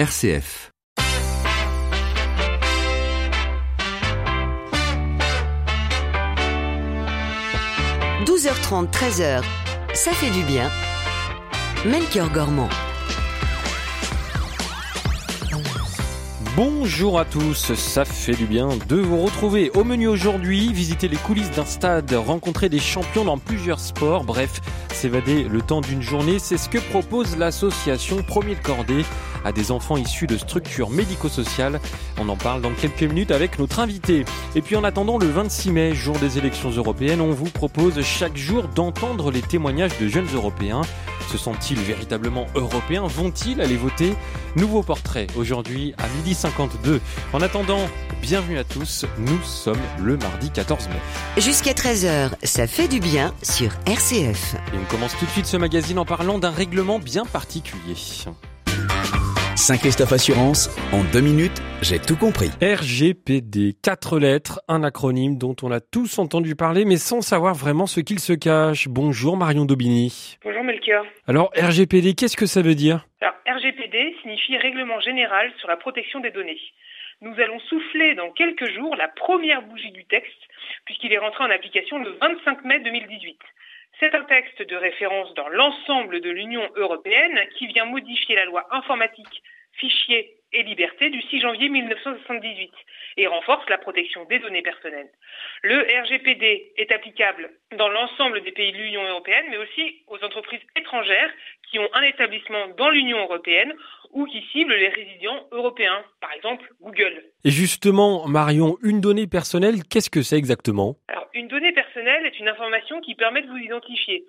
RCF. « 12h30, 13h, ça fait du bien. Melchior Gormand. Bonjour à tous, ça fait du bien de vous retrouver. Au menu aujourd'hui, visiter les coulisses d'un stade, rencontrer des champions dans plusieurs sports, bref, s'évader le temps d'une journée, c'est ce que propose l'association Premier de Cordée à des enfants issus de structures médico-sociales. On en parle dans quelques minutes avec notre invité. Et puis en attendant le 26 mai, jour des élections européennes, on vous propose chaque jour d'entendre les témoignages de jeunes Européens. Se sont-ils véritablement européens Vont-ils aller voter Nouveau portrait aujourd'hui à midi 52. En attendant, bienvenue à tous. Nous sommes le mardi 14 mai. Jusqu'à 13h, ça fait du bien sur RCF. Et on commence tout de suite ce magazine en parlant d'un règlement bien particulier. Saint-Christophe Assurance, en deux minutes, j'ai tout compris. RGPD, quatre lettres, un acronyme dont on a tous entendu parler, mais sans savoir vraiment ce qu'il se cache. Bonjour Marion Daubigny. Bonjour Melchior. Alors RGPD, qu'est-ce que ça veut dire? Alors RGPD signifie Règlement général sur la protection des données. Nous allons souffler dans quelques jours la première bougie du texte, puisqu'il est rentré en application le 25 mai 2018. C'est un texte de référence dans l'ensemble de l'Union européenne qui vient modifier la loi informatique, fichiers et liberté du 6 janvier 1978 et renforce la protection des données personnelles. Le RGPD est applicable dans l'ensemble des pays de l'Union européenne, mais aussi aux entreprises étrangères qui ont un établissement dans l'Union européenne ou qui ciblent les résidents européens, par exemple Google. Et justement, Marion, une donnée personnelle, qu'est-ce que c'est exactement? Une donnée personnelle est une information qui permet de vous identifier.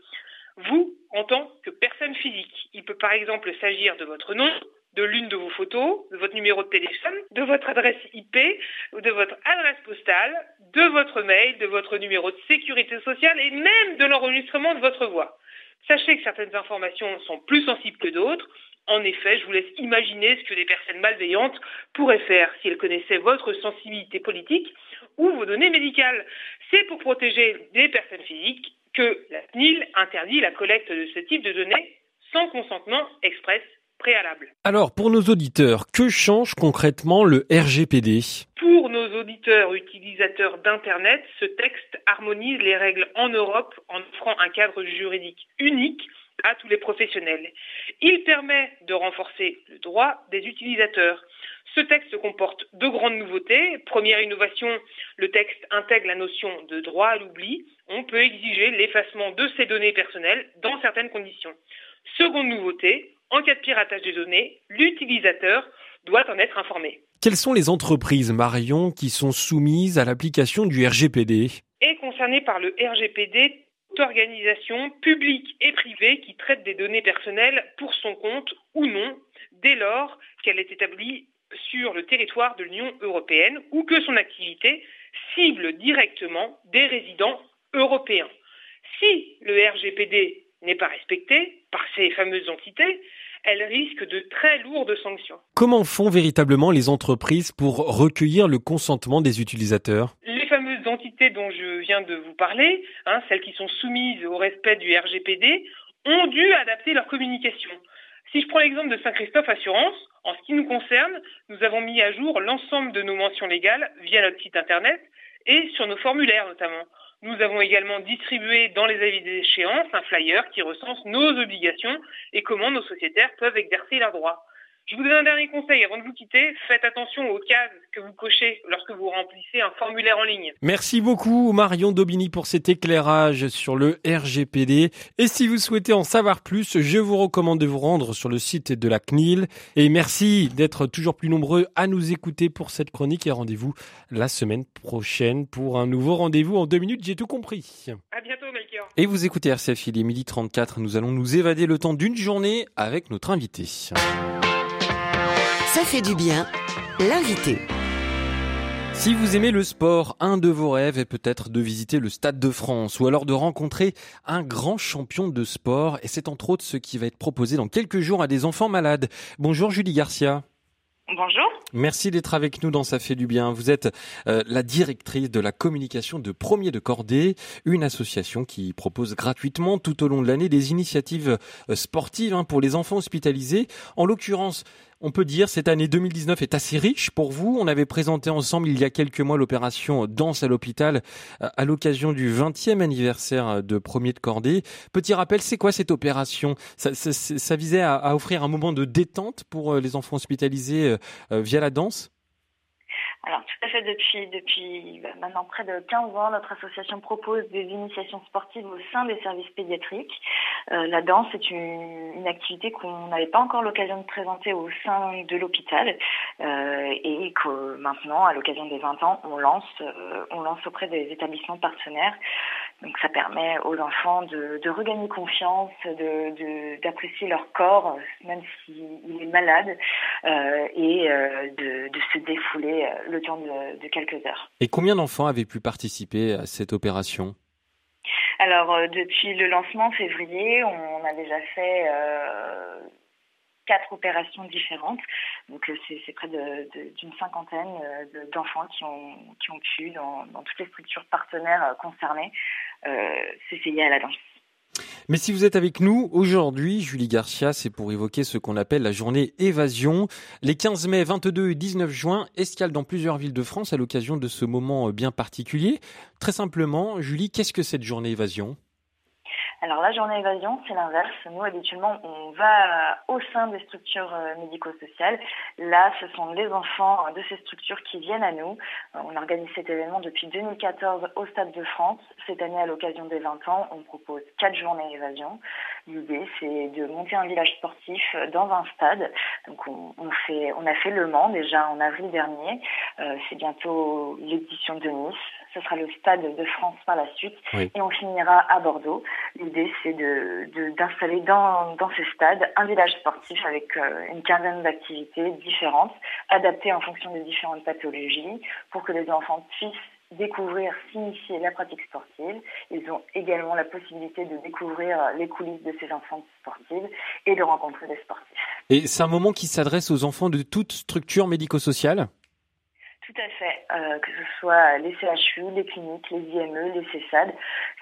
Vous, en tant que personne physique, il peut par exemple s'agir de votre nom, de l'une de vos photos, de votre numéro de téléphone, de votre adresse IP, de votre adresse postale, de votre mail, de votre numéro de sécurité sociale et même de l'enregistrement de votre voix. Sachez que certaines informations sont plus sensibles que d'autres. En effet, je vous laisse imaginer ce que des personnes malveillantes pourraient faire si elles connaissaient votre sensibilité politique ou vos données médicales. C'est pour protéger des personnes physiques que la CNIL interdit la collecte de ce type de données sans consentement express préalable. Alors, pour nos auditeurs, que change concrètement le RGPD Pour nos auditeurs utilisateurs d'Internet, ce texte harmonise les règles en Europe en offrant un cadre juridique unique à tous les professionnels. Il permet de renforcer le droit des utilisateurs. Ce texte comporte deux grandes nouveautés. Première innovation, le texte intègre la notion de droit à l'oubli. On peut exiger l'effacement de ces données personnelles dans certaines conditions. Seconde nouveauté, en cas de piratage des données, l'utilisateur doit en être informé. Quelles sont les entreprises, Marion, qui sont soumises à l'application du RGPD Est concerné par le RGPD toute organisation publique et privée qui traite des données personnelles pour son compte ou non, dès lors qu'elle est établie sur le territoire de l'Union européenne ou que son activité cible directement des résidents européens. Si le RGPD n'est pas respecté par ces fameuses entités, elle risque de très lourdes sanctions. Comment font véritablement les entreprises pour recueillir le consentement des utilisateurs? Les fameuses entités dont je viens de vous parler, hein, celles qui sont soumises au respect du RGPD, ont dû adapter leur communication. Si je prends l'exemple de Saint-Christophe Assurance, en ce qui nous concerne, nous avons mis à jour l'ensemble de nos mentions légales via notre site internet et sur nos formulaires notamment. Nous avons également distribué dans les avis des échéances un flyer qui recense nos obligations et comment nos sociétaires peuvent exercer leurs droits. Je vous donne un dernier conseil avant de vous quitter. Faites attention aux cases que vous cochez lorsque vous remplissez un formulaire en ligne. Merci beaucoup Marion Daubigny pour cet éclairage sur le RGPD. Et si vous souhaitez en savoir plus, je vous recommande de vous rendre sur le site de la CNIL. Et merci d'être toujours plus nombreux à nous écouter pour cette chronique et rendez-vous la semaine prochaine pour un nouveau rendez-vous en deux minutes. J'ai tout compris. À bientôt Melchior. Et vous écoutez RCF, il est midi 34. Nous allons nous évader le temps d'une journée avec notre invité. Ça fait du bien. L'invité. Si vous aimez le sport, un de vos rêves est peut-être de visiter le Stade de France ou alors de rencontrer un grand champion de sport et c'est entre autres ce qui va être proposé dans quelques jours à des enfants malades. Bonjour Julie Garcia. Bonjour. Merci d'être avec nous dans Ça fait du bien. Vous êtes euh, la directrice de la communication de Premier de Cordée, une association qui propose gratuitement tout au long de l'année des initiatives euh, sportives hein, pour les enfants hospitalisés. En l'occurrence, On peut dire cette année 2019 est assez riche pour vous. On avait présenté ensemble il y a quelques mois l'opération Danse à l'hôpital euh, à l'occasion du 20e anniversaire de Premier de Cordée. Petit rappel, c'est quoi cette opération? Ça, visait à, à, offrir un moment de détente pour euh, les enfants hospitalisés euh, via la danse? Alors tout à fait, depuis, depuis bah, maintenant près de 15 ans, notre association propose des initiations sportives au sein des services pédiatriques. Euh, la danse est une, activité qu'on n'avait pas encore l'occasion de présenter au sein de l'hôpital euh, et que maintenant, à l'occasion des 20 ans, on lance, euh, on lance auprès des établissements partenaires. Donc ça permet aux enfants de, de regagner confiance, de, d'apprécier leur corps, même s'il est malade, et de, de, se défouler le temps de, de quelques heures. Et combien d'enfants avaient pu participer à cette opération? Alors, euh, depuis le lancement février, on a déjà fait euh, quatre opérations différentes. Donc, euh, c'est près d'une cinquantaine d'enfants qui ont, qui ont pu, dans, dans toutes les structures partenaires concernées, s'essayer à la danse. Mais si vous êtes avec nous aujourd'hui, Julie Garcia, c'est pour évoquer ce qu'on appelle la journée évasion. Les 15 mai, 22 et 19 juin, escale dans plusieurs villes de France à l'occasion de ce moment bien particulier. Très simplement, Julie, qu'est-ce que cette journée évasion? Alors la journée évasion, c'est l'inverse. Nous, habituellement, on va au sein des structures euh, médico-sociales. Là, ce sont les enfants de ces structures qui viennent à nous. Euh, on organise cet événement depuis 2014 au Stade de France. Cette année, à l'occasion des 20 ans, on propose quatre journées évasion. L'idée, c'est de monter un village sportif dans un stade. Donc, on, a fait Le Mans déjà en avril dernier. Euh, c'est bientôt l'édition de Nice. Ce sera le Stade de France par la suite. Oui. Et on finira à Bordeaux. L'idée, c'est d'installer de, dans, dans ces stades un village sportif avec euh, une quinzaine d'activités différentes, adaptées en fonction des différentes pathologies, pour que les enfants puissent découvrir, s'initier la pratique sportive. Ils ont également la possibilité de découvrir les coulisses de ces enfants sportives et de rencontrer des sportifs. Et c'est un moment qui s'adresse aux enfants de toute structure médico-sociale? Tout à fait, euh, que ce soit les CHU, les cliniques, les IME, les CESAD.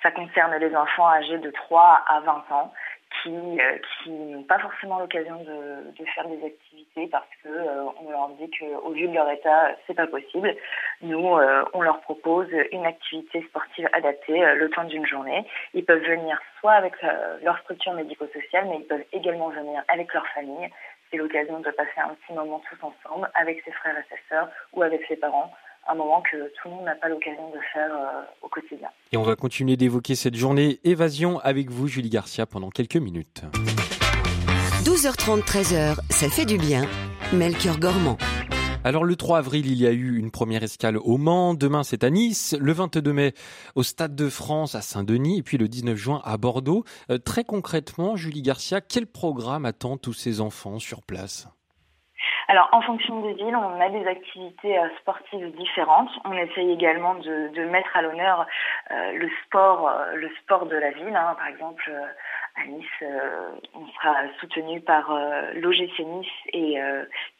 Ça concerne les enfants âgés de 3 à 20 ans qui, euh, qui n'ont pas forcément l'occasion de, faire des activités parce que euh, on leur dit qu'au vu de leur état, c'est pas possible. Nous, euh, on leur propose une activité sportive adaptée le temps d'une journée. Ils peuvent venir soit avec leur structure médico-sociale, mais ils peuvent également venir avec leur famille. C'est l'occasion de passer un petit moment tous ensemble avec ses frères et ses sœurs ou avec ses parents un moment que tout le monde n'a pas l'occasion de faire euh, au quotidien. Et on va continuer d'évoquer cette journée évasion avec vous, Julie Garcia, pendant quelques minutes. 12h30, 13h, ça fait du bien. Melchior Gormand. Alors le 3 avril, il y a eu une première escale au Mans, demain c'est à Nice, le 22 mai au Stade de France à Saint-Denis et puis le 19 juin à Bordeaux. Euh, très concrètement, Julie Garcia, quel programme attend tous ces enfants sur place? Alors, en fonction des villes, on a des activités euh, sportives différentes. On essaye également de, mettre à l'honneur euh, le sport, de la ville. Hein. Par exemple, à Nice, on sera soutenu par l'OGC Nice et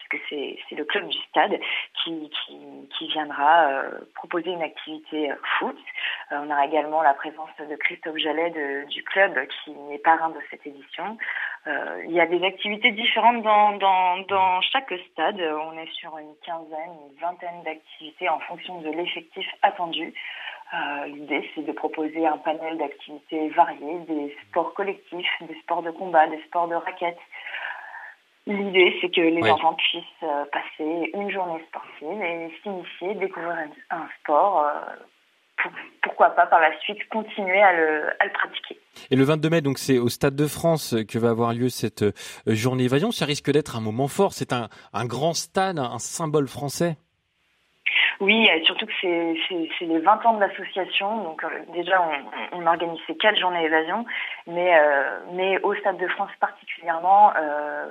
puisque c'est le club du stade qui, qui, qui viendra proposer une activité foot. on aura également la présence de Christophe Jallet de, du club qui est parrain de cette édition. Euh, il y a des activités différentes dans, dans, dans chaque stade. On est sur une quinzaine, une vingtaine d'activités en fonction de l'effectif attendu. Euh, L'idée, c'est de proposer un panel d'activités variées, des sports collectifs, des sports de combat, des sports de raquettes. L'idée, c'est que les oui. enfants puissent euh, passer une journée sportive et s'initier, découvrir un, sport euh, pourquoi pas par la suite continuer à le, à le pratiquer. Et le 22 mai, donc c'est au Stade de France que va avoir lieu cette euh, journée évasion. Ça risque d'être un moment fort. C'est un, un grand stade, un symbole français. Oui, surtout que c'est les 20 ans de l'association. Donc euh, déjà, on, on, organise ces quatre journées évasion, mais, euh, mais au Stade de France particulièrement, euh,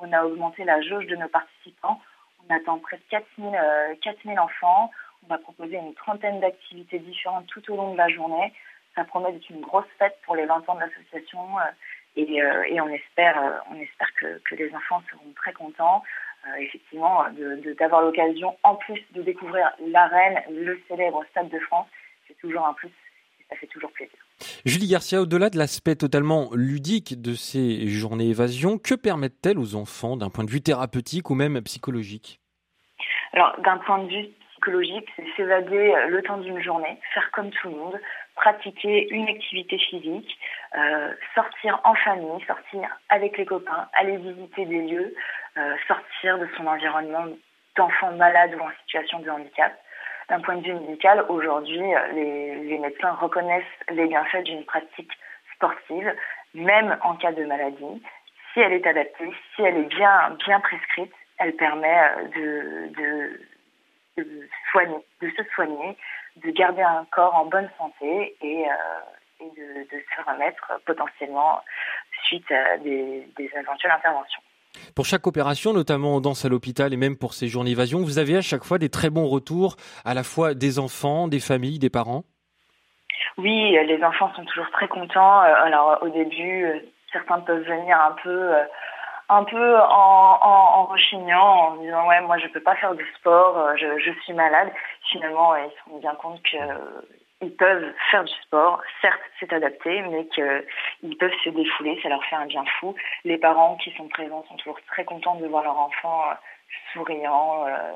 on, a augmenté la jauge de nos participants. On attend près de 4000, euh, 4000 enfants. On va proposer une trentaine d'activités différentes tout au long de la journée. Ça promet d'être une grosse fête pour les 20 ans de l'association euh, et, euh, et, on espère, on espère que, que, les enfants seront très contents. Effectivement, d'avoir l'occasion, en plus de découvrir l'arène, le célèbre Stade de France, c'est toujours un plus et ça fait toujours plaisir. Julie Garcia, au-delà de l'aspect totalement ludique de ces journées évasion, que permettent-elles aux enfants d'un point de vue thérapeutique ou même psychologique? Alors, d'un point de vue psychologique, c'est s'évader euh, le temps d'une journée, faire comme tout le monde, pratiquer une activité physique, euh, sortir en famille, sortir avec les copains, aller visiter des lieux, euh, sortir de son environnement d'enfants malades ou en situation de handicap. D'un point de vue médical, aujourd'hui, les, les, médecins reconnaissent les bienfaits d'une pratique sportive, même en cas de maladie. Si elle est adaptée, si elle est bien, prescrite, elle permet de, soigner, de se soigner, de garder un corps en bonne santé et, euh, et de, de, se remettre potentiellement suite à des, des éventuelles interventions. Pour chaque opération, notamment en danse à l'hôpital et même pour ces journées d'évasion, vous avez à chaque fois des très bons retours, à la fois des enfants, des familles, des parents? Oui, les enfants sont toujours très contents. Euh, alors au début, euh, certains peuvent venir un peu un peu en, en, en, rechignant, en disant ouais moi je peux pas faire de sport, euh, je, je suis malade. Finalement ils se rendent bien compte que ils peuvent faire du sport, certes c'est adapté, mais qu'ils peuvent se défouler, ça leur fait un bien fou. Les parents qui sont présents sont toujours très contents de voir leur enfant euh, souriant, euh,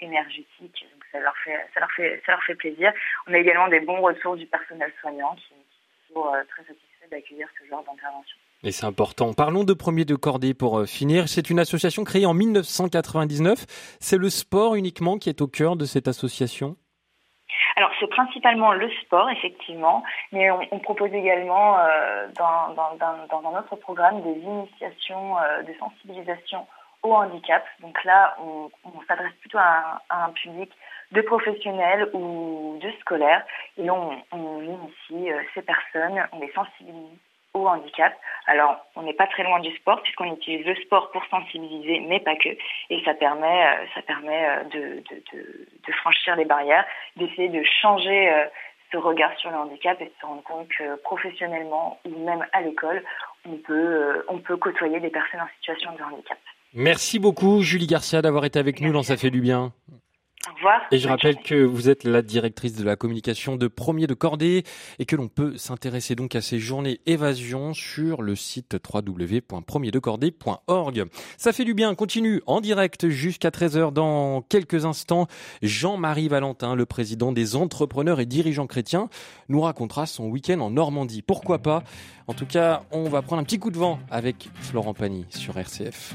énergétique, ça leur fait ça leur fait ça leur fait plaisir. On a également des bons retours du personnel soignant qui, qui sont très satisfaits d'accueillir ce genre d'intervention. Et c'est important. Parlons de Premier de Cordée pour euh, finir. C'est une association créée en 1999. C'est le sport uniquement qui est au cœur de cette association? C'est principalement le sport, effectivement, mais on, propose également euh, dans, dans, dans, autre programme des initiations euh, de sensibilisation au handicap. Donc là, on, s'adresse plutôt à un, à un, public de professionnels ou de scolaires, et on, on initie euh, ces personnes, on les sensibilise au handicap. Alors, on n'est pas très loin du sport puisqu'on utilise le sport pour sensibiliser, mais pas que. Et ça permet, euh, ça permet euh, de, de, de, de franchir les barrières, d'essayer de changer euh, ce regard sur le handicap et de se rendre compte que professionnellement ou même à l'école, on peut, on peut côtoyer des personnes en situation de handicap. Merci beaucoup, Julie Garcia, d'avoir été avec nous dans Ça fait du bien. Et je rappelle que vous êtes la directrice de la communication de Premier de Cordée et que l'on peut s'intéresser donc à ces journées évasion sur le site www.premierdecordée.org. Ça fait du bien, continue en direct jusqu'à 13h dans quelques instants. Jean-Marie Valentin, le président des entrepreneurs et dirigeants chrétiens, nous racontera son week-end en Normandie. Pourquoi pas? En tout cas, on va prendre un petit coup de vent avec Florent Pagny sur RCF.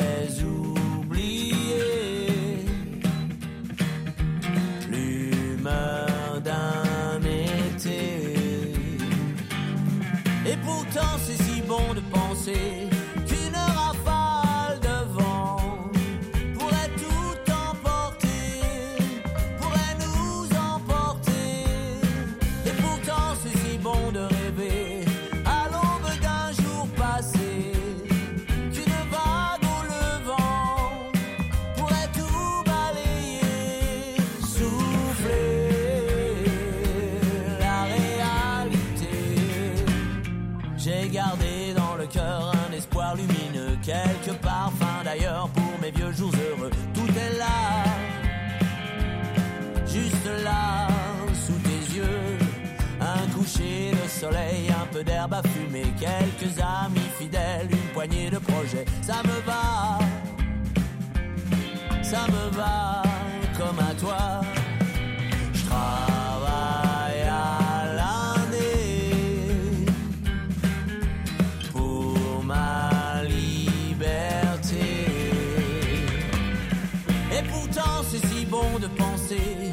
bon à fumer, quelques amis fidèles, une poignée de projets. Ça me va, ça me va comme à toi. Je travaille à l'année pour ma liberté. Et pourtant, c'est si bon de penser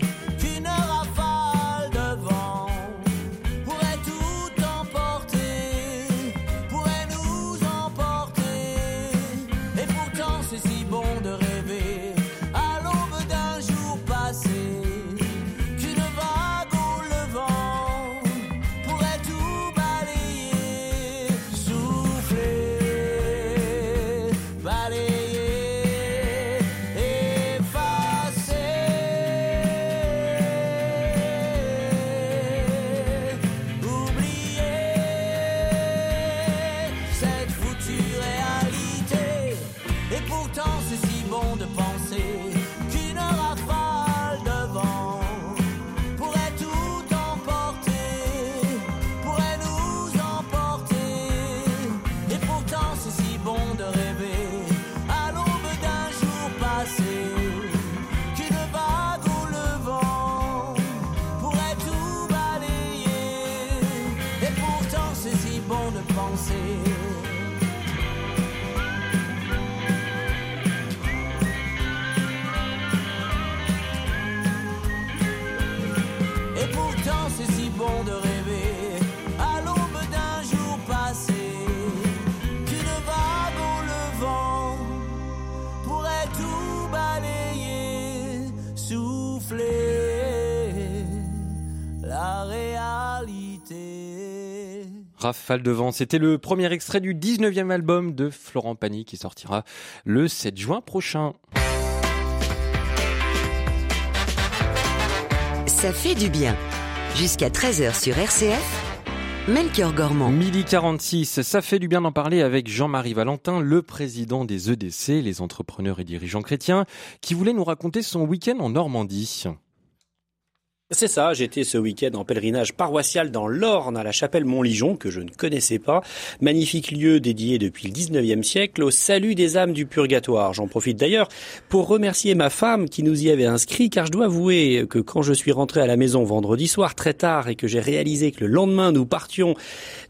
Rafale de vent, c'était le premier extrait du 19e album de Florent Pagny qui sortira le 7 juin prochain. Ça fait du bien. Jusqu'à 13h sur RCF, Melchior Gormand. Midi 46, ça fait du bien d'en parler avec Jean-Marie Valentin, le président des EDC, les entrepreneurs et dirigeants chrétiens, qui voulait nous raconter son week-end en Normandie. C'est ça, j'étais ce week-end en pèlerinage paroissial dans l'Orne à la chapelle Montligeon, que je ne connaissais pas. Magnifique lieu dédié depuis le 19e siècle au salut des âmes du purgatoire. J'en profite d'ailleurs pour remercier ma femme qui nous y avait inscrit, car je dois avouer que quand je suis rentré à la maison vendredi soir très tard et que j'ai réalisé que le lendemain nous partions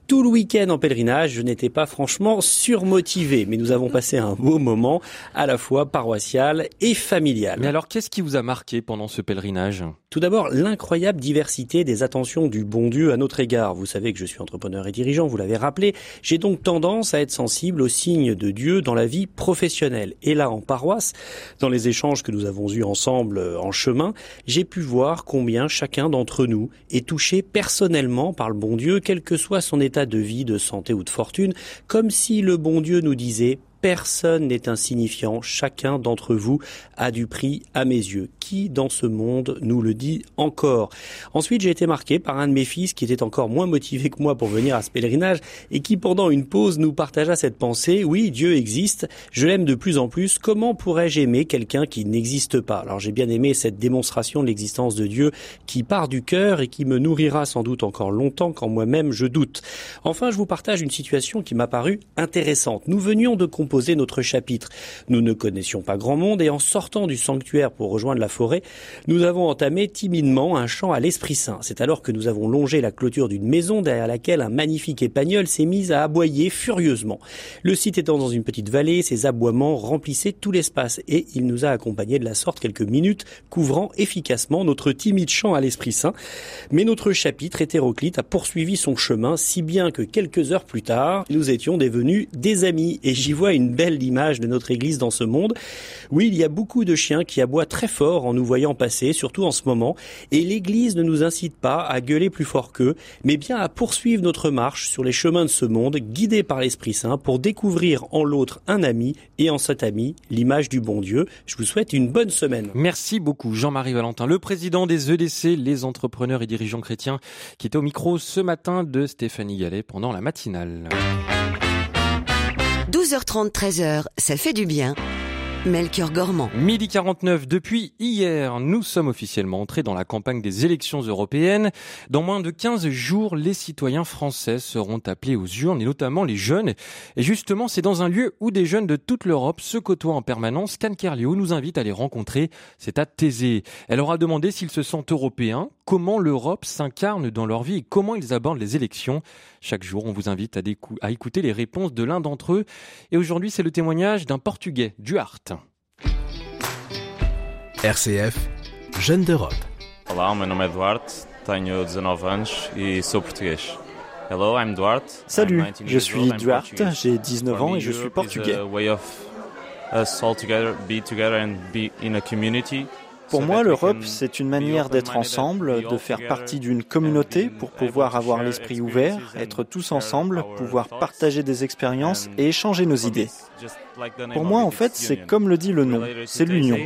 tout le week-end en pèlerinage, je n'étais pas franchement surmotivé, mais nous avons passé un beau moment à la fois paroissial et familial. Mais alors, qu'est-ce qui vous a marqué pendant ce pèlerinage? Tout d'abord, l'incroyable diversité des attentions du bon Dieu à notre égard. Vous savez que je suis entrepreneur et dirigeant, vous l'avez rappelé. J'ai donc tendance à être sensible aux signes de Dieu dans la vie professionnelle. Et là, en paroisse, dans les échanges que nous avons eus ensemble en chemin, j'ai pu voir combien chacun d'entre nous est touché personnellement par le bon Dieu, quel que soit son état de vie, de santé ou de fortune, comme si le bon Dieu nous disait Personne n'est insignifiant, chacun d'entre vous a du prix à mes yeux. Qui dans ce monde nous le dit encore? Ensuite, j'ai été marqué par un de mes fils qui était encore moins motivé que moi pour venir à ce pèlerinage et qui pendant une pause nous partagea cette pensée, oui, Dieu existe, je l'aime de plus en plus, comment pourrais-je aimer quelqu'un qui n'existe pas? Alors j'ai bien aimé cette démonstration de l'existence de Dieu qui part du cœur et qui me nourrira sans doute encore longtemps quand moi-même je doute. Enfin, je vous partage une situation qui m'a paru intéressante. Nous venions de composer notre chapitre. Nous ne connaissions pas grand monde et en sortant du sanctuaire pour rejoindre la forêt, nous avons entamé timidement un chant à l'Esprit Saint. C'est alors que nous avons longé la clôture d'une maison derrière laquelle un magnifique épagnol s'est mis à aboyer furieusement. Le site étant dans une petite vallée, ses aboiements remplissaient tout l'espace et il nous a accompagnés de la sorte quelques minutes, couvrant efficacement notre timide chant à l'Esprit Saint. Mais notre chapitre hétéroclite a poursuivi son chemin si bien que quelques heures plus tard, nous étions devenus des amis et j'y vois une belle image de notre Église dans ce monde. Oui, il y a beaucoup de chiens qui aboient très fort en nous voyant passer, surtout en ce moment, et l'Église ne nous incite pas à gueuler plus fort qu'eux, mais bien à poursuivre notre marche sur les chemins de ce monde, guidés par l'Esprit Saint, pour découvrir en l'autre un ami, et en cet ami, l'image du bon Dieu. Je vous souhaite une bonne semaine. Merci beaucoup Jean-Marie Valentin, le président des EDC, les entrepreneurs et dirigeants chrétiens, qui était au micro ce matin de Stéphanie Gallet pendant la matinale. 12h30, 13h, ça fait du bien. Melchior Gormand. Midi 49, depuis hier, nous sommes officiellement entrés dans la campagne des élections européennes. Dans moins de 15 jours, les citoyens français seront appelés aux urnes, et notamment les jeunes. Et justement, c'est dans un lieu où des jeunes de toute l'Europe se côtoient en permanence qu'Anne Kerléo nous invite à les rencontrer. C'est à Thésée. Elle aura demandé s'ils se sentent européens, comment l'Europe s'incarne dans leur vie et comment ils abordent les élections. Chaque jour, on vous invite à, à écouter les réponses de l'un d'entre eux. Et aujourd'hui, c'est le témoignage d'un Portugais, Duarte. RCF, Jeunes d'Europe. Olá, meu nome é Duarte, tenho 19 anos e sou português. Hello, I'm Duarte. Salut, I'm 19 je suis Duarte, j'ai 19 For ans et je suis portugais. a way of us all together, be together and be in a community. Pour moi, l'Europe, c'est une manière d'être ensemble, de faire partie d'une communauté be pour pouvoir avoir l'esprit ouvert, être tous ensemble, pouvoir partager des expériences et échanger nos idées. It's just like the name Pour moi, en fait, it's c'est union. comme le dit le nom, c'est l'union.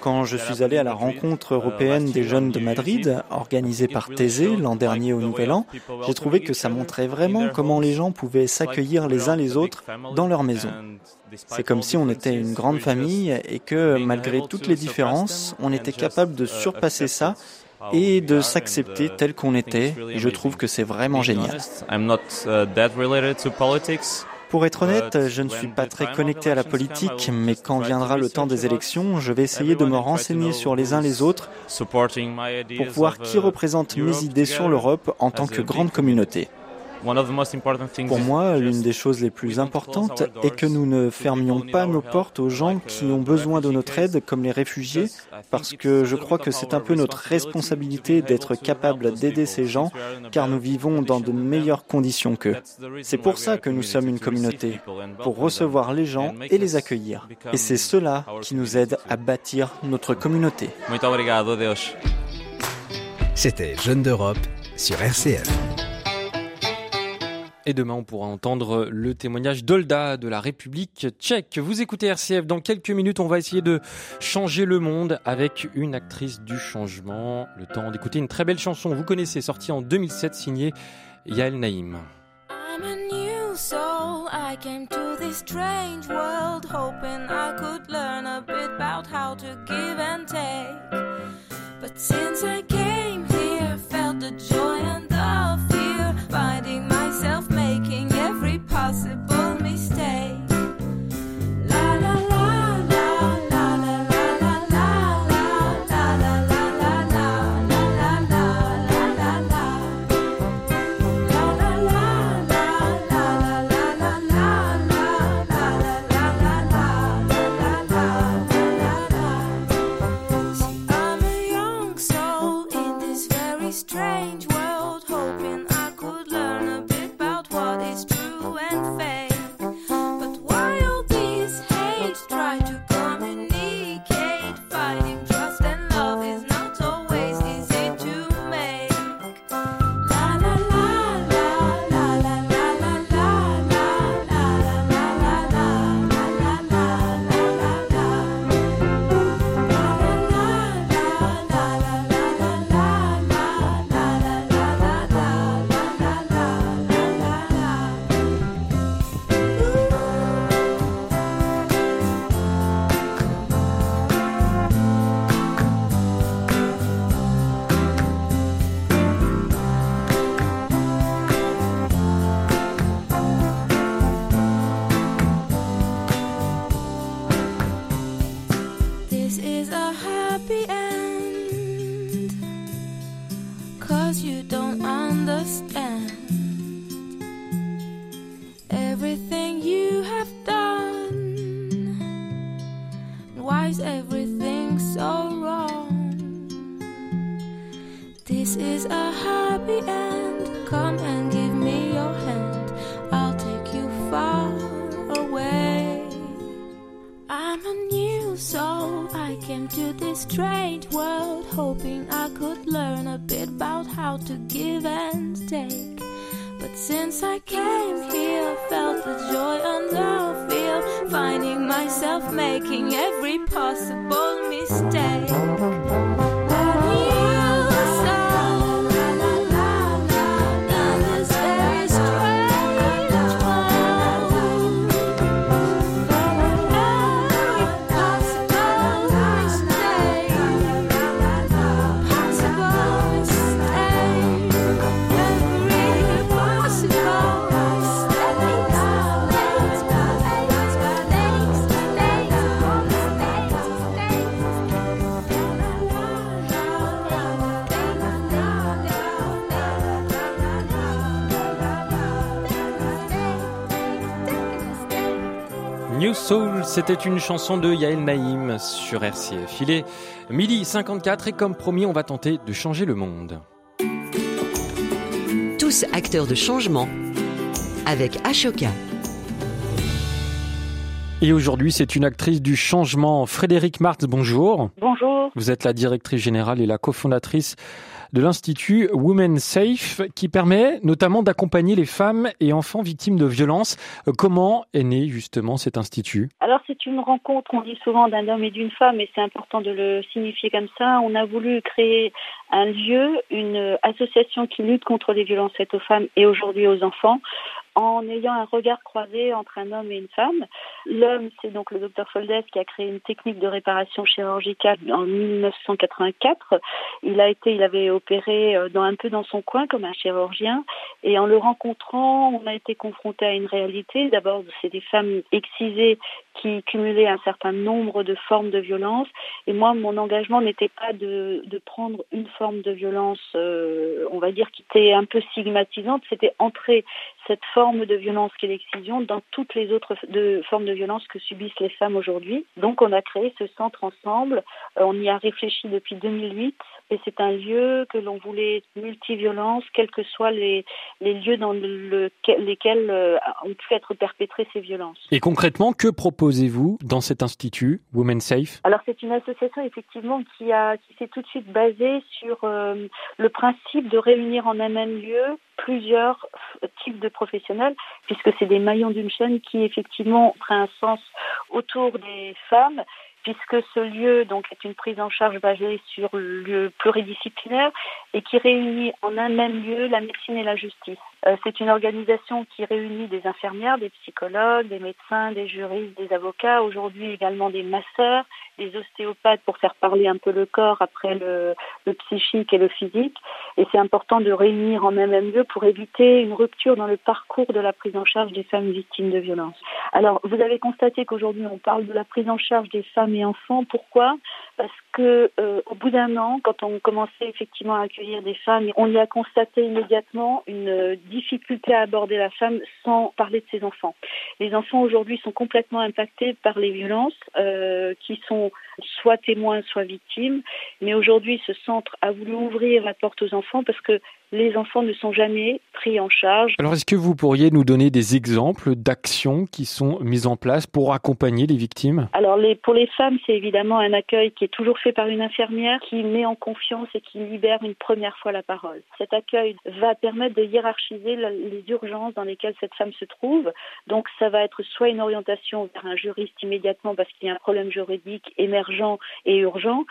Quand je suis allé à la rencontre européenne des jeunes de Madrid, organisée par Thésée l'an dernier au Nouvel An, j'ai trouvé que ça montrait vraiment comment les gens pouvaient s'accueillir les uns les autres dans leur maison. C'est comme si on était une grande famille et que malgré toutes les différences, on était capable de surpasser ça et de s'accepter tel qu'on était. Et je trouve que c'est vraiment génial. Pour être honnête, je ne suis pas très connecté à la politique, mais quand viendra le temps des élections, je vais essayer de me renseigner sur les uns les autres pour voir qui uh, représente mes idées sur l'Europe en tant que grande communauté. Pour moi, l'une des choses les plus importantes est que nous ne fermions pas nos portes aux gens qui ont besoin de notre aide, comme les réfugiés, parce que je crois que c'est un peu notre responsabilité d'être capable d'aider ces gens, car nous vivons dans de meilleures conditions qu'eux. C'est pour ça que nous sommes une communauté, pour recevoir les gens et les accueillir. Et c'est cela qui nous aide à bâtir notre communauté. C'était Jeunes d'Europe sur RCF. Et demain, on pourra entendre le témoignage d'Olda de la République tchèque. Vous écoutez RCF. Dans quelques minutes, on va essayer de changer le monde avec une actrice du changement. Le temps d'écouter une très belle chanson. Vous connaissez, sortie en 2007, signée Yael Naïm. I'm a new soul. I came to this strange world hoping I could learn a bit about how to give and take. But since I came here, felt the joy give and take. But since I came here, felt the joy and the fear, finding myself making every possible mistake. C'était une chanson de Yael Naïm sur RCF. Il est midi 54 et comme promis, on va tenter de changer le monde. Tous acteurs de changement avec Ashoka. Et aujourd'hui, c'est une actrice du changement, Frédéric Martz, bonjour. Bonjour. Vous êtes la directrice générale et la cofondatrice de l'Institut Women Safe qui permet notamment d'accompagner les femmes et enfants victimes de violences. Euh, Comment est né justement cet institut? Alors c'est une rencontre, on dit souvent d'un homme et d'une femme, et c'est important de le signifier comme ça. On a voulu créer un lieu, une association qui lutte contre les violences faites aux femmes et aujourd'hui aux enfants, en ayant un regard croisé entre un homme et une femme. L'homme, c'est donc le docteur Foldes qui a créé une technique de réparation chirurgicale en 1984. Il a été, il avait opéré euh, un peu dans son coin comme un chirurgien, et en le rencontrant, on a été confronté à une réalité. D'abord, c'est des femmes excisées qui cumulait un certain nombre de formes de violence. Et moi, mon engagement n'était pas de, de, prendre une forme de violence, euh, on va dire, qui était un peu stigmatisante, c'était entrer cette forme de violence qu'est l'excision dans toutes les autres de, formes de violence que subissent les femmes aujourd'hui. Donc on a créé ce centre ensemble, euh, on y a réfléchi depuis 2008 et c'est un lieu que l'on voulait multi-violence, quels que soient les, les lieux dans le, lesquels euh, ont pu être perpétrées ces violences. Et concrètement, que proposez-vous dans cet institut Women Safe Alors c'est une association effectivement qui, qui s'est tout de suite basée sur euh, le principe de réunir en un même lieu plusieurs types de professionnels, puisque c'est des maillons d'une chaîne qui effectivement prennent un sens autour des femmes puisque ce lieu donc est une prise en charge basée sur le lieu pluridisciplinaire et qui réunit en un même lieu la médecine et la justice. Euh, c'est une organisation qui réunit des infirmières, des psychologues, des médecins, des juristes, des avocats, aujourd'hui également des masseurs, des ostéopathes pour faire parler un peu le corps après le, le psychique et le physique. Et c'est important de réunir en même lieu pour éviter une rupture dans le parcours de la prise en charge des femmes victimes de violences. Alors, vous avez constaté qu'aujourd'hui on parle de la prise en charge des femmes et enfants. Pourquoi? Parce que euh, au bout d'un an, quand on commençait effectivement à accueillir des femmes, on y a constaté immédiatement une difficulté à aborder la femme sans parler de ses enfants. Les enfants aujourd'hui sont complètement impactés par les violences euh, qui sont soit témoins, soit victimes. Mais aujourd'hui, ce centre a voulu ouvrir la porte aux enfants parce que les enfants ne sont jamais pris en charge. Alors, est-ce que vous pourriez nous donner des exemples d'actions qui sont mises en place pour accompagner les victimes? Alors, les, pour les femmes, c'est évidemment un accueil qui est toujours fait par une infirmière qui met en confiance et qui libère une première fois la parole. Cet accueil va permettre de hiérarchiser les urgences dans lesquelles cette femme se trouve. Donc, ça va être soit une orientation vers un juriste immédiatement parce qu'il y a un problème juridique émergent et urgent,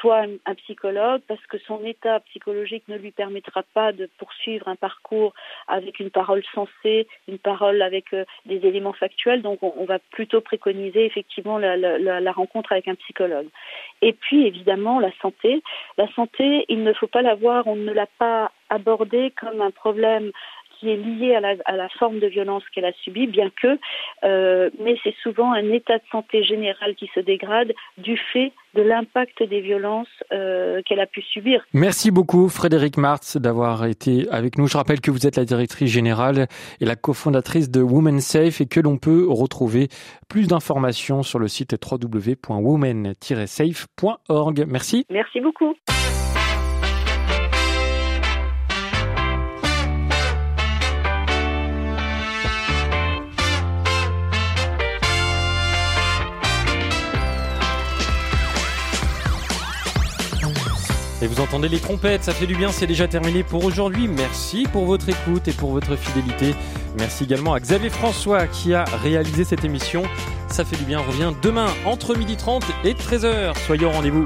soit un psychologue parce que son état psychologique ne lui permettra pas de poursuivre un parcours avec une parole sensée, une parole avec euh, des éléments factuels. Donc on, va plutôt préconiser effectivement la, la, la, rencontre avec un psychologue. Et puis évidemment la santé. La santé, il ne faut pas la voir, on ne l'a pas abordée comme un problème qui est lié à la, à la forme de violence qu'elle a subie, bien que, euh, mais c'est souvent un état de santé général qui se dégrade du fait de l'impact des violences euh, qu'elle a pu subir. Merci beaucoup Frédéric Martz d'avoir été avec nous. Je rappelle que vous êtes la directrice générale et la cofondatrice de Women Safe et que l'on peut retrouver plus d'informations sur le site www.women-safe.org. Merci. Merci beaucoup. Et vous entendez les trompettes, ça fait du bien, c'est déjà terminé pour aujourd'hui. Merci pour votre écoute et pour votre fidélité. Merci également à Xavier François qui a réalisé cette émission. Ça fait du bien, revient demain entre 12h30 et 13h. Soyez au rendez-vous.